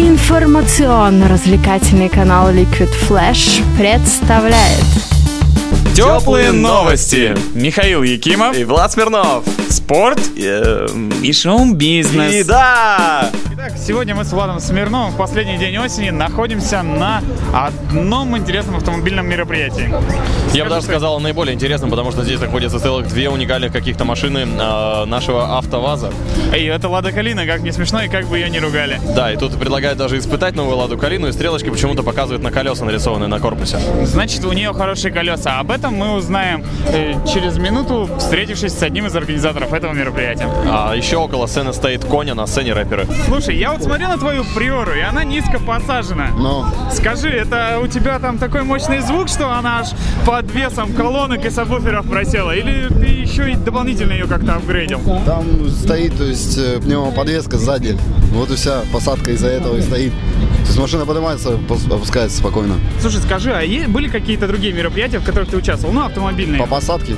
Информационно-развлекательный канал Liquid Flash представляет Теплые новости. Михаил Якимов. И Влад Смирнов. Спорт Эм, и шоу-бизнес. И да! Итак, сегодня мы с Владом Смирновым в последний день осени находимся на одном интересном автомобильном мероприятии. Я бы даже сказал наиболее интересным, потому что здесь находятся целых две уникальных каких-то машины э, нашего АвтоВАЗа. Эй, это Лада Калина, как не смешно и как бы ее не ругали. Да, и тут предлагают даже испытать новую Ладу Калину, и стрелочки почему-то показывают на колеса, нарисованные на корпусе. Значит, у нее хорошие колеса. Об этом мы узнаем э, через минуту, встретившись с одним из организаторов этого мероприятия. А еще около сцены стоит Коня, на сцене рэперы. Слушай, я вот смотрю на твою приору, и она низко посажена. Ну, Скажи, это у тебя там такой мощный звук, что она аж под весом колонок и сабвуферов просела? Или ты еще и дополнительно ее как-то апгрейдил? там стоит, то есть, э, пневмоподвеска сзади. Вот и вся посадка из-за этого и стоит. То есть машина поднимается, опускается спокойно. Слушай, скажи, а были какие-то другие мероприятия, в которых ты участвовал? Ну, автомобильные. По посадке,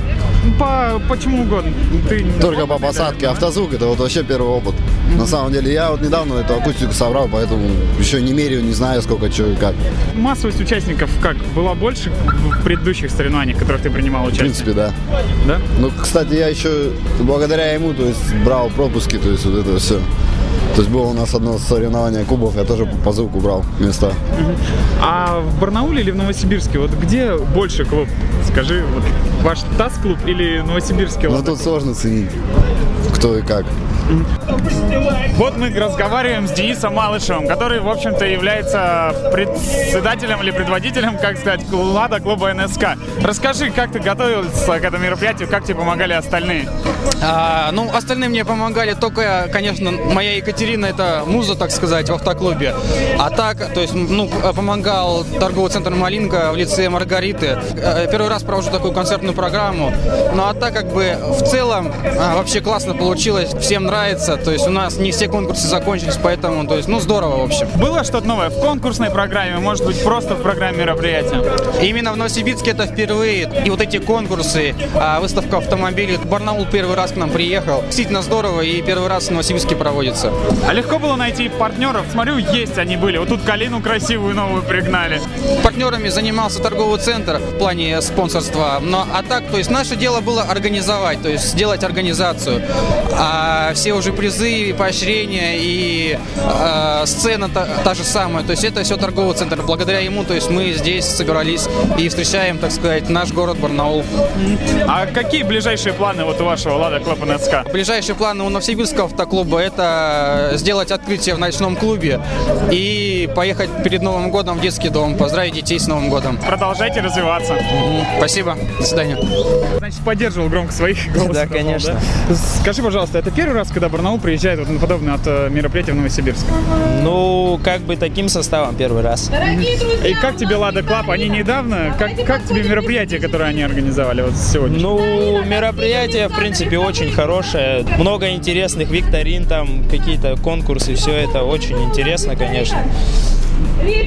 По, почему угодно. Ты только по посадке. Автозвук это вот вообще первый опыт. На самом деле, я вот недавно эту акустику собрал, поэтому еще не меряю, не знаю, сколько, что и как. Массовость участников как? Была больше в предыдущих соревнованиях, в которых ты принимал В участие? принципе, да. Да? Ну, кстати, я еще благодаря ему, то есть, брал пропуски, то есть, вот это все. То есть, было у нас одно соревнование кубов, я тоже по звуку брал места. А в Барнауле или в Новосибирске? Вот где больше клуб? Скажи, вот ваш ТАСС-клуб или Новосибирский? Но Лада тут сложно ценить, кто и как. Вот мы разговариваем с Денисом Малышевым, который, в общем-то, является председателем или предводителем, как сказать, Лада клуба НСК. Расскажи, как ты готовился к этому мероприятию, как тебе помогали остальные? А, ну, остальные мне помогали только, конечно, моя Екатерина, это муза, так сказать, в автоклубе. А так, то есть, ну, помогал торговый центр «Малинка» в лице Маргариты. Э, Первый раз провожу такую концертную программу. Ну, а так, как бы, в целом, а, вообще классно получилось, всем нравится. То есть, у нас не все конкурсы закончились, поэтому, то есть, ну, здорово, в общем. Было что-то новое в конкурсной программе, может быть, просто в программе мероприятия? Именно в Новосибирске это впервые. И вот эти конкурсы, а, выставка автомобилей. Барнаул первый раз к нам приехал. Действительно здорово, и первый раз в Новосибирске проводится. А легко было найти партнеров? Смотрю, есть они были. Вот тут Калину красивую новую пригнали. Партнерами занимался торговый центр в плане спонсорства. Но а так, то есть наше дело было организовать, то есть сделать организацию. А все уже призы, поощрения и э, сцена та, та же самая. То есть это все торговый центр. Благодаря ему, то есть мы здесь собирались и встречаем, так сказать, наш город Барнаул. А какие ближайшие планы вот у вашего Лада Клуба НСК? Ближайшие планы у Новосибирского автоклуба это сделать открытие в ночном клубе и поехать перед Новым годом в детский дом, поздравить детей с Новым годом. Продолжайте развиваться. Спасибо. До свидания. Значит, поддерживал громко своих голосов. Да, конечно. да? Скажи, пожалуйста, это первый раз, когда Барнаул приезжает вот на подобное от э, мероприятия в Новосибирск? Ну, как бы таким составом первый раз. И как тебе Lada Club? Они недавно? Как, как тебе мероприятие, которое они организовали вот сегодня? Ну, мероприятие, в принципе, очень хорошее. Много интересных викторин, там какие-то конкурсы, все это очень интересно, конечно.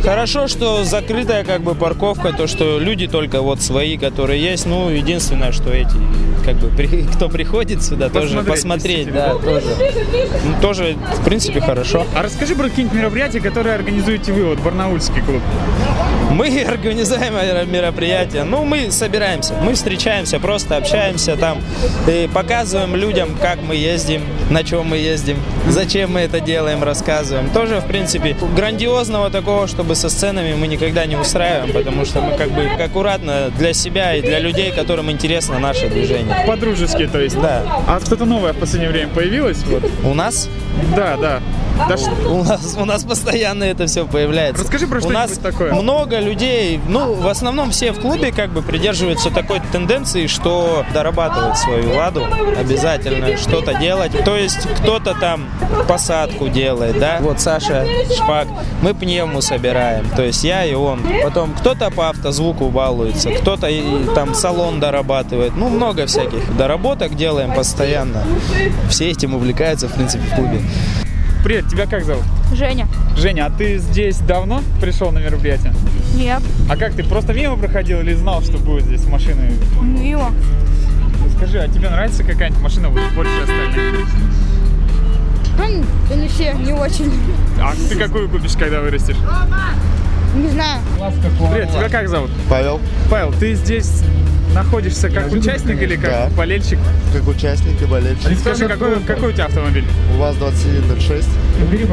Хорошо, что закрытая как бы парковка, то, что люди только вот свои, которые есть. Ну, единственное, что эти, как бы, при- кто приходит сюда, тоже Посмотреть, посмотреть, да, тоже. Ну, тоже, в принципе, хорошо. А расскажи про какие-нибудь мероприятия, которые организуете вы, вот Барнаульский клуб. Мы организуем мероприятия. Ну, мы собираемся, мы встречаемся, просто общаемся там, и показываем людям, как мы ездим, на чем мы ездим, зачем мы это делаем, рассказываем. Тоже, в принципе, грандиозного такого, чтобы со сценами мы никогда не устраиваем, потому что мы как бы аккуратно для себя и для людей, которым интересно наше движение. По-дружески, то есть. Да. А что-то новое в последнее время появилось? Вот. У нас Да, да. Да что- У нас, у нас постоянно это все появляется. Расскажи про У нас что-нибудь такое. много людей, ну, в основном все в клубе как бы придерживаются такой тенденции, что дорабатывать свою ладу обязательно, что-то делать. То есть кто-то там посадку делает, да, вот Саша Шпак, мы пневму собираем, то есть я и он. Потом кто-то по автозвуку балуется, кто-то там салон дорабатывает. Ну, много всяких доработок делаем постоянно. Все этим увлекаются, в принципе, в клубе. Привет, тебя как зовут? Женя. Женя, а ты здесь давно пришел на мероприятие? Нет. А как ты просто мимо проходил или знал, что будет здесь машины? Мимо. Скажи, а тебе нравится какая-нибудь машина вот больше остальных? Ну, да не все, не очень. А ты какую купишь, когда вырастешь? Не знаю. Привет, тебя как зовут? Павел, Павел, ты здесь находишься как участник или как Да. болельщик? как участник и болельщик. Скажи, какой, какой у тебя автомобиль? У вас 2106.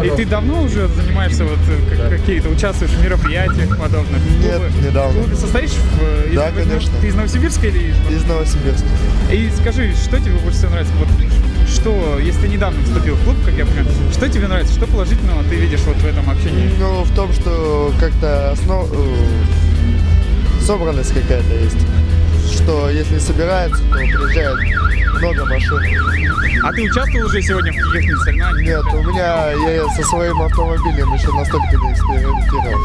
И ты давно уже занимаешься, вот э, как- какие-то, участвуешь в мероприятиях подобных? Нет, Клубы? недавно. Клубе состоишь в... э, из- Да, в- конечно. Ты из Новосибирска или... из- Из Новосибирска. И скажи, что тебе больше всего нравится? Вот что, если ты недавно вступил в клуб, как я понимаю, что тебе нравится, что положительного ты видишь вот в этом общении? Ну, в том, что как-то основ... э, собранность какая-то есть. Что если собирается, то приезжает много машин. А ты участвовал уже сегодня в каких-нибудь соревнованиях? Нет, у меня я со своим автомобилем еще настолько не экспериментировал.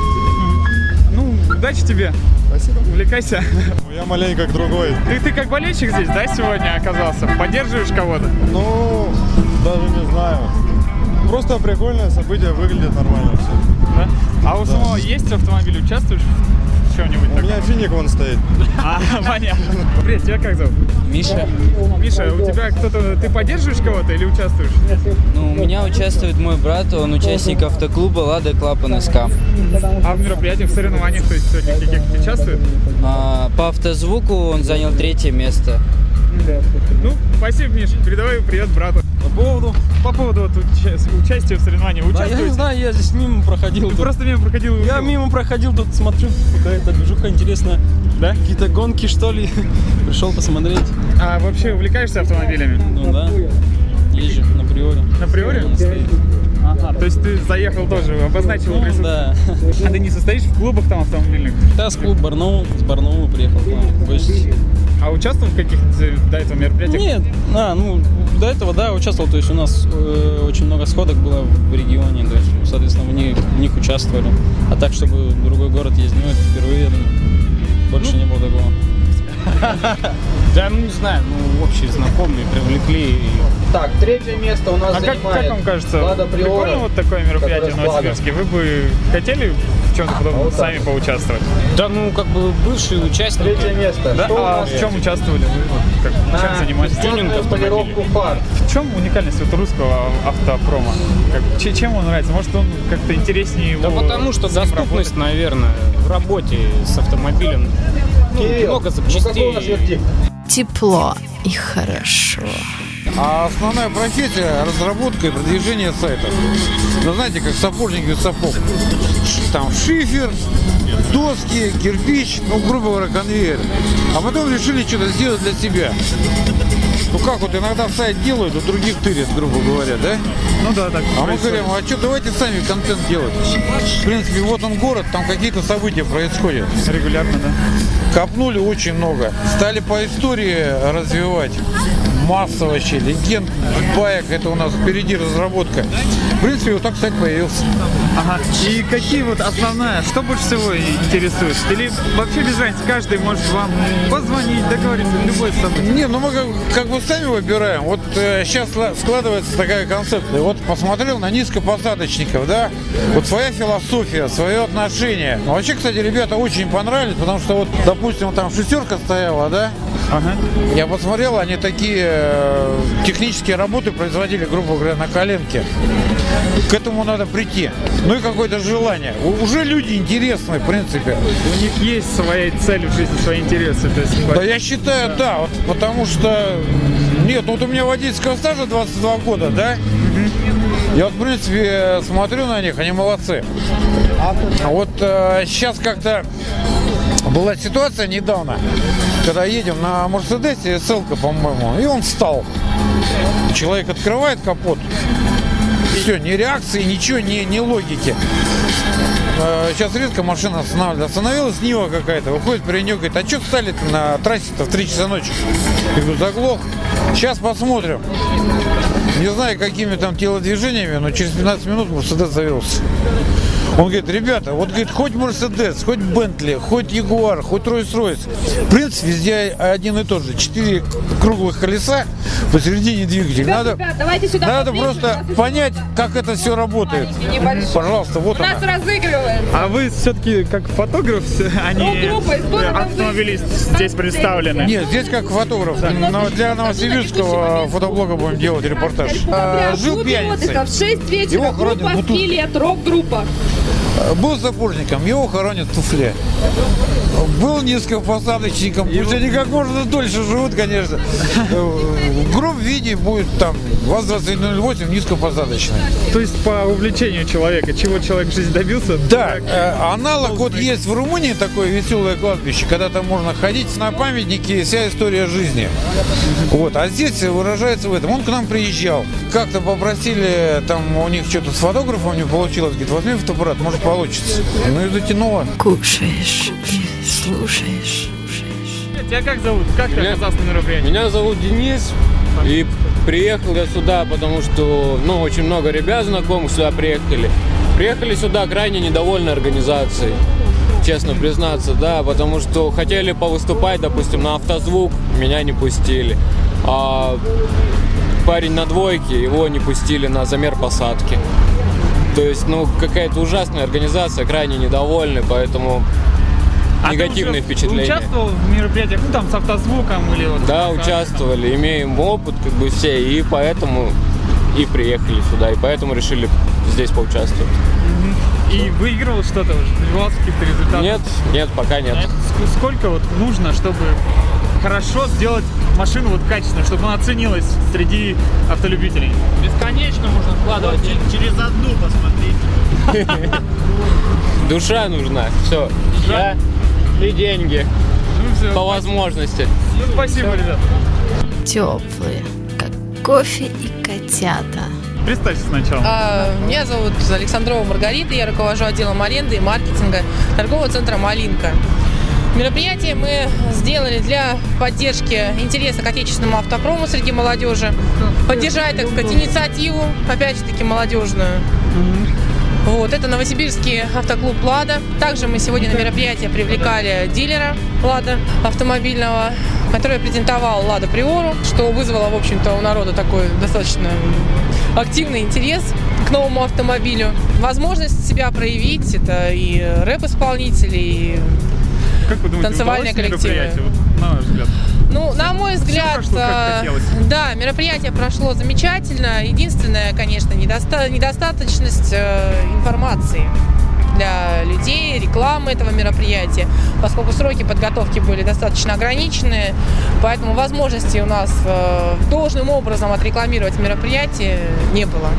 Ну, удачи тебе, Спасибо. увлекайся. Я маленько как другой. Ты, ты как болельщик здесь, да, сегодня оказался? Поддерживаешь кого-то? Ну, даже не знаю. Просто прикольное событие, выглядит нормально все. Да? А у самого есть автомобиль, участвуешь чем-нибудь У таком? меня финик вон стоит. А, понятно. Привет, тебя как зовут? Миша. Миша, у тебя кто-то, ты поддерживаешь кого-то или участвуешь? Ну, у меня участвует мой брат, он участник автоклуба «Lada Club НСК». А в мероприятиях, в соревнованиях, то есть сегодня каких-то участвует? А, по автозвуку он занял третье место. Ну, спасибо, Миша. Передавай привет брату. По поводу? По поводу вот уча- участия в соревнованиях. Да, я не знаю, я здесь мимо проходил. Ты тут. просто мимо проходил Я увидел. мимо проходил, тут смотрю, какая-то движуха интересная. Да? Какие-то гонки, что ли. Пришел посмотреть. А вообще увлекаешься автомобилями? Ну да, езжу на приоре. На приоре? Ага, то есть ты заехал тоже, обозначил Ну, присутствие. да. А ты не состоишь в клубах там автомобильных? Да, с клуб Барнаул, с Барнаула приехал к вам в гости. А участвовал в каких-то до этого мероприятиях? Нет, а, ну, до этого, да, участвовал, то есть у нас э, очень много сходок было в регионе, то есть, соответственно, в них, в них участвовали. А так, чтобы в другой город ездить, ну, это впервые, думаю. больше не было такого. Да, ну не знаю, ну общие знакомые привлекли. Так, третье место у нас А как, занимает как вам кажется, Лада Приора, прикольно вот такое мероприятие в Новосибирске? Вы бы хотели чем-то подобном сами поучаствовать? Да, ну как бы бывшие участники. Третье место. Да? Что А в чем участвовали вы? Вот как, чем на занимаетесь? тюнинг полировку фар. В чем уникальность вот русского автопрома? Как, че- чем он нравится? Может, он как-то интереснее его Да потому что доступность, работать? наверное, в работе с автомобилем. Ну, Кирилл, много ну какой у запчастей. нас вердикт? Тепло и хорошо. А основная профессия – разработка и продвижение сайтов. Ну, знаете, как сапожник и сапог. Там шифер, доски, кирпич, ну, грубо говоря, конвейер. А потом решили что-то сделать для себя. Ну как вот иногда сайт делают, у других тырят, грубо говоря, да? Ну да, так. А мы говорим, а что, давайте сами контент делать. В принципе, вот он город, там какие-то события происходят. Регулярно, да. Копнули очень много. Стали по истории развивать. Масса вообще легенд, баек. Это у нас впереди разработка. В принципе, вот так сайт появился. Ага. И какие вот основная, что больше всего интересует? Или вообще без разницы, каждый может вам позвонить, договориться, любое событие? Не, ну мы как, как бы сами выбираем. Вот сейчас складывается такая концепция. Вот посмотрел на низкопосадочников, да? Вот своя философия, свое отношение. Ну, вообще, кстати, ребята очень понравились, потому что вот, допустим, там шестерка стояла, да? Ага. Я посмотрел, они такие э, технические работы производили, грубо говоря, на коленке. К этому надо прийти. Ну и какое-то желание. Уже люди интересные, в принципе. У них есть своя цель в жизни, свои интересы. То есть, Да я считаю, да, вот потому что... Нет, ну вот у меня водительского стажа 22 года, да? Я вот, в принципе, смотрю на них, они молодцы. А вот сейчас как-то была ситуация недавно, когда едем на Мерседесе, СЛК, по-моему, и он встал. Человек открывает капот, все, ни реакции, ничего, ни, ни логики. Сейчас резко машина останавливается. Остановилась Нива какая-то. Выходит говорит, а что встали на трассе-то в 3 часа ночи? Я говорю, заглох. Сейчас посмотрим. Не знаю, какими там телодвижениями, но через 15 минут Мерседес завелся. Он говорит, ребята, вот говорит, хоть Мерседес, хоть Бентли, хоть Ягуар, хоть Ройс-Ройс. Принцип везде один и тот же. Четыре круглых колеса посередине двигателя. Ребят, Надо, ребят, давайте сюда надо поближе, просто понять, как это все работает. Пожалуйста, вот У нас она. разыгрывается. А вы все-таки как фотограф, а не Ну, автомобилист здесь представлены? Нет, здесь как фотограф. Но для новосибирского фотоблога будем делать репортаж. Э, Жил пьяницей. в 6 вечера Его группа бутылке. «Скелет», рок-группа. Э, Был сапожником, его хоронят в туфле. Был низкопосадочником, пусть они как можно дольше живут, конечно. Э, В грубом виде будет там ВАЗ-2108 низкопосадочный. То есть по увлечению человека, чего человек в жизни добился? Да, э, аналог вот есть в Румынии такое веселое кладбище, когда там можно ходить на памятники, вся история жизни. Вот, а здесь выражается в этом. Он к нам приезжал, как-то попросили, там у них что-то с фотографом не получилось, говорит, возьми фотоаппарат, может получится. Ну и затянуло. Кушаешь, слушаешь. Тебя как зовут? Как ты оказался на мероприятии? Меня зовут Денис, и приехал я сюда, потому что, ну, очень много ребят знакомых сюда приехали. Приехали сюда крайне недовольны организацией, честно признаться, да, потому что хотели повыступать, допустим, на автозвук, меня не пустили. А парень на двойке, его не пустили на замер посадки. То есть, ну, какая-то ужасная организация, крайне недовольны, поэтому А ты негативные уже впечатления. Участвовал в мероприятиях, ну там с автозвуком или вот? Да, участвовали, имеем опыт как бы все, и поэтому и приехали сюда, и поэтому решили здесь поучаствовать. И выигрывал что-то уже, добивался каких-то результатов? Нет, нет, пока нет. Ск- Сколько вот нужно, чтобы хорошо сделать машину вот качественно, чтобы она ценилась среди автолюбителей? Бесконечно можно вкладывать деньги. Через одну посмотри. Душа нужна, все. Я и деньги. По возможности. Ну, спасибо, ребят. Теплые, как кофе и котята. Представься сначала. А, Меня зовут Александрова Маргарита, я руковожу отделом аренды и маркетинга торгового центра «Малинка». Мероприятие мы сделали для поддержки интереса к отечественному автопрому среди молодежи, поддержать, так сказать, инициативу, опять же таки, молодежную. Вот, это Новосибирский автоклуб «Лада». Также мы сегодня на мероприятие привлекали дилера «Лада» автомобильного, который презентовал «Лада Приору», что вызвало, в общем-то, у народа такой достаточно активный интерес к новому автомобилю. Возможность себя проявить, это и рэп-исполнители, и Как вы думаете, танцевальные коллективы. вот, на ваш взгляд? Ну, на мой взгляд, прошло, э, да, мероприятие прошло замечательно. Единственное, конечно, недоста- недостаточность э, информации для людей, рекламы этого мероприятия, поскольку сроки подготовки были достаточно ограничены, поэтому возможности у нас э, должным образом отрекламировать мероприятие не было.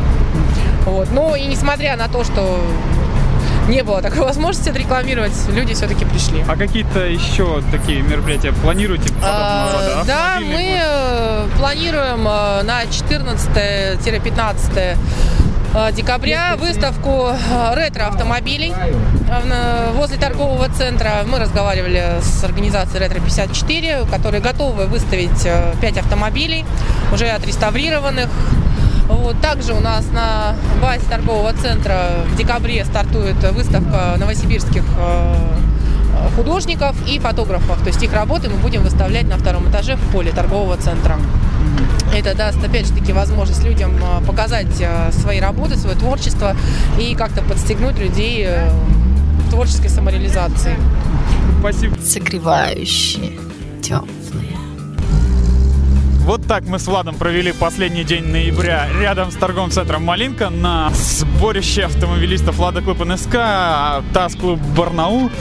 Вот. Ну и несмотря на то, что не было такой возможности отрекламировать, люди все-таки пришли. А какие-то еще такие мероприятия планируете А, рода? Да, мы э, планируем э, на 14-15 э, декабря выставку ретро-автомобилей возле торгового центра. Мы разговаривали с организацией Ретро-54, которые готовы выставить 5 автомобилей, уже отреставрированных. Вот. Также у нас на базе торгового центра в декабре стартует выставка новосибирских э, художников и фотографов. То есть их работы мы будем выставлять на втором этаже в поле торгового центра. Это даст, опять же таки, возможность людям э, показать э, свои работы, свое творчество и как-то подстегнуть людей э, творческой самореализации. Спасибо. Согревающие, теплые. Вот так мы с Владом провели последний день ноября рядом с торговым центром «Малинка» на сборище автомобилистов «Лада Клуб НСК», ТАС-клуб «Барнаул».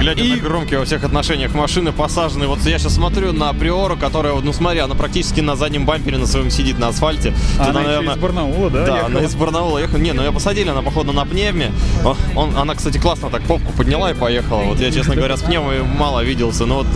Глядя на громкие во всех отношениях машины посажены. Вот я сейчас смотрю на Приору, которая, ну смотри, она практически на заднем бампере на своем сидит на асфальте. А Туда, она еще из Барнаула, да, Да, ехала? она из Барнаула ехала. Не, ну ее посадили, она, походу, на пневме. О, Он, она, кстати, классно так попку подняла и поехала. Вот я, честно говоря, с пневмой мало виделся. Но вот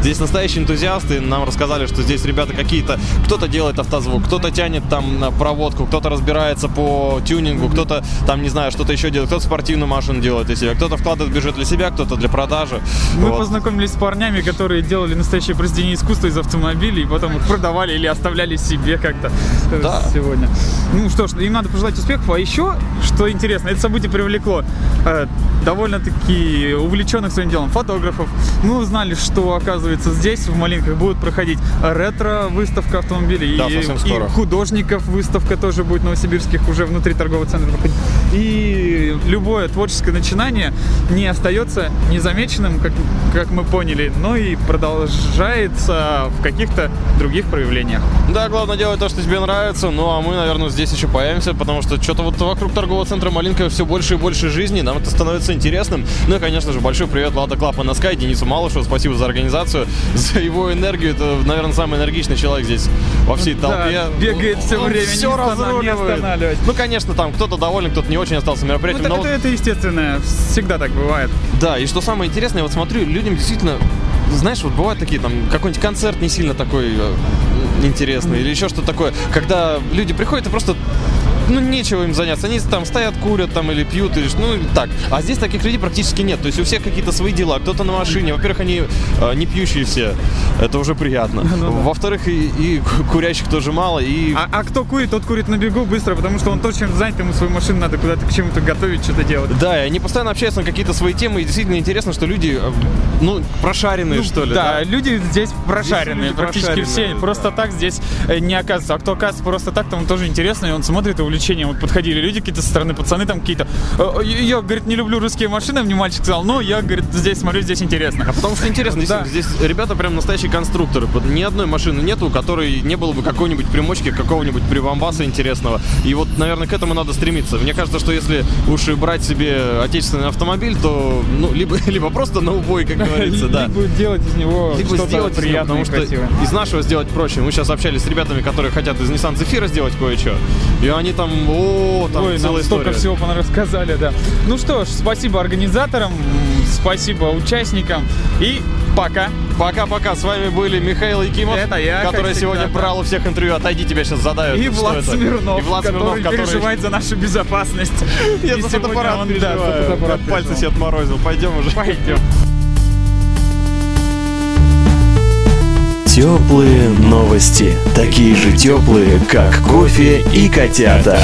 здесь настоящие энтузиасты. Нам рассказали, что здесь ребята какие-то... Кто-то делает автозвук, кто-то тянет там проводку, кто-то разбирается по тюнингу, кто-то там, не знаю, что-то еще делает, кто-то спортивную машину делает для себя, кто-то вкладывает бюджет для себя, кто-то для продажи. Мы Вот. познакомились с парнями, которые делали настоящее произведение искусства из автомобилей, и потом их продавали или оставляли себе как-то э, Да. сегодня. Ну что ж, им надо пожелать успехов. А еще, что интересно, это событие привлекло э, довольно-таки увлеченных своим делом фотографов. Мы узнали, что, оказывается, здесь, в Малинках, будут проходить ретро-выставка автомобилей. Да, и, скоро. и художников выставка тоже будет новосибирских уже внутри торгового центра проходить. И любое творческое начинание не остается незамеченным, как, как мы поняли, но и продолжается в каких-то других проявлениях. Да, главное делать то, что тебе нравится. Ну, а мы, наверное, здесь еще появимся, потому что что-то вот вокруг торгового центра Малинка все больше и больше жизни. Нам это становится интересным. Ну и, конечно же, большой привет Lada Club НСК и Денису Малышеву. Спасибо за организацию, за его энергию. Это, наверное, самый энергичный человек здесь во всей толпе. Да, бегает все Он время, все не разруливает. Ну, конечно, там кто-то доволен, кто-то не очень остался Ну, мероприятием. это, но это, это естественное, всегда так бывает. да, и что самое интересное, вот смотрю, людям действительно, знаешь, вот бывают такие там, какой-нибудь концерт не сильно такой э, интересный, или еще что-то такое, когда люди приходят и просто ну, нечего им заняться. Они там стоят, курят там или пьют, или ну, так. А здесь таких людей практически нет. То есть у всех какие-то свои дела. Кто-то на машине. Во-первых, они э, не пьющие все. Это уже приятно. Во-вторых, и, и ку- курящих тоже мало. И А, а кто курит, тот курит на бегу быстро, потому что он то, чем занят, ему свою машину надо куда-то к чему-то готовить, что-то делать. Да, и они постоянно общаются на какие-то свои темы, и действительно интересно, что люди, э, ну, прошаренные, Ну, что ли. Да, люди здесь прошаренные, люди практически прошаренные, все. Просто так здесь э, не оказывается. А кто оказывается просто так, там тоже интересно, и он смотрит и увлечением. Вот подходили люди какие-то со стороны, пацаны там какие-то. «Э, Я, говорит, не люблю русские машины, мне мальчик сказал, но я, говорит, здесь смотрю, здесь интересно. А потому что интересно, Да. здесь ребята прям настоящие конструкторы. Ни одной машины нету, у которой не было бы какой-нибудь примочки, какого-нибудь прибамбаса интересного. И вот, наверное, к этому надо стремиться. Мне кажется, что если уж и брать себе отечественный автомобиль, то ну, либо, либо просто на убой, как говорится, да. Либо делать из него Либо сделать приятное потому что из нашего сделать проще. Мы сейчас общались с ребятами, которые хотят из Nissan Zephyr сделать кое-что. И они там, о, там Ой, целая столько история. всего рассказали, да. Ну что ж, спасибо организаторам, спасибо участникам и пока. Пока-пока. С вами были Михаил Якимов, Это я, который всегда, сегодня да. брал у всех интервью. Отойди, тебя сейчас задают. И Влад это? Смирнов, И Влад Смирнов, который, который... переживает за нашу безопасность. Я И за фотоаппарат он, да, переживаю. за фотоаппарат Как Пальцы себе отморозил. Пойдем уже. Пойдем. Теплые новости. Такие же теплые, как кофе и котята.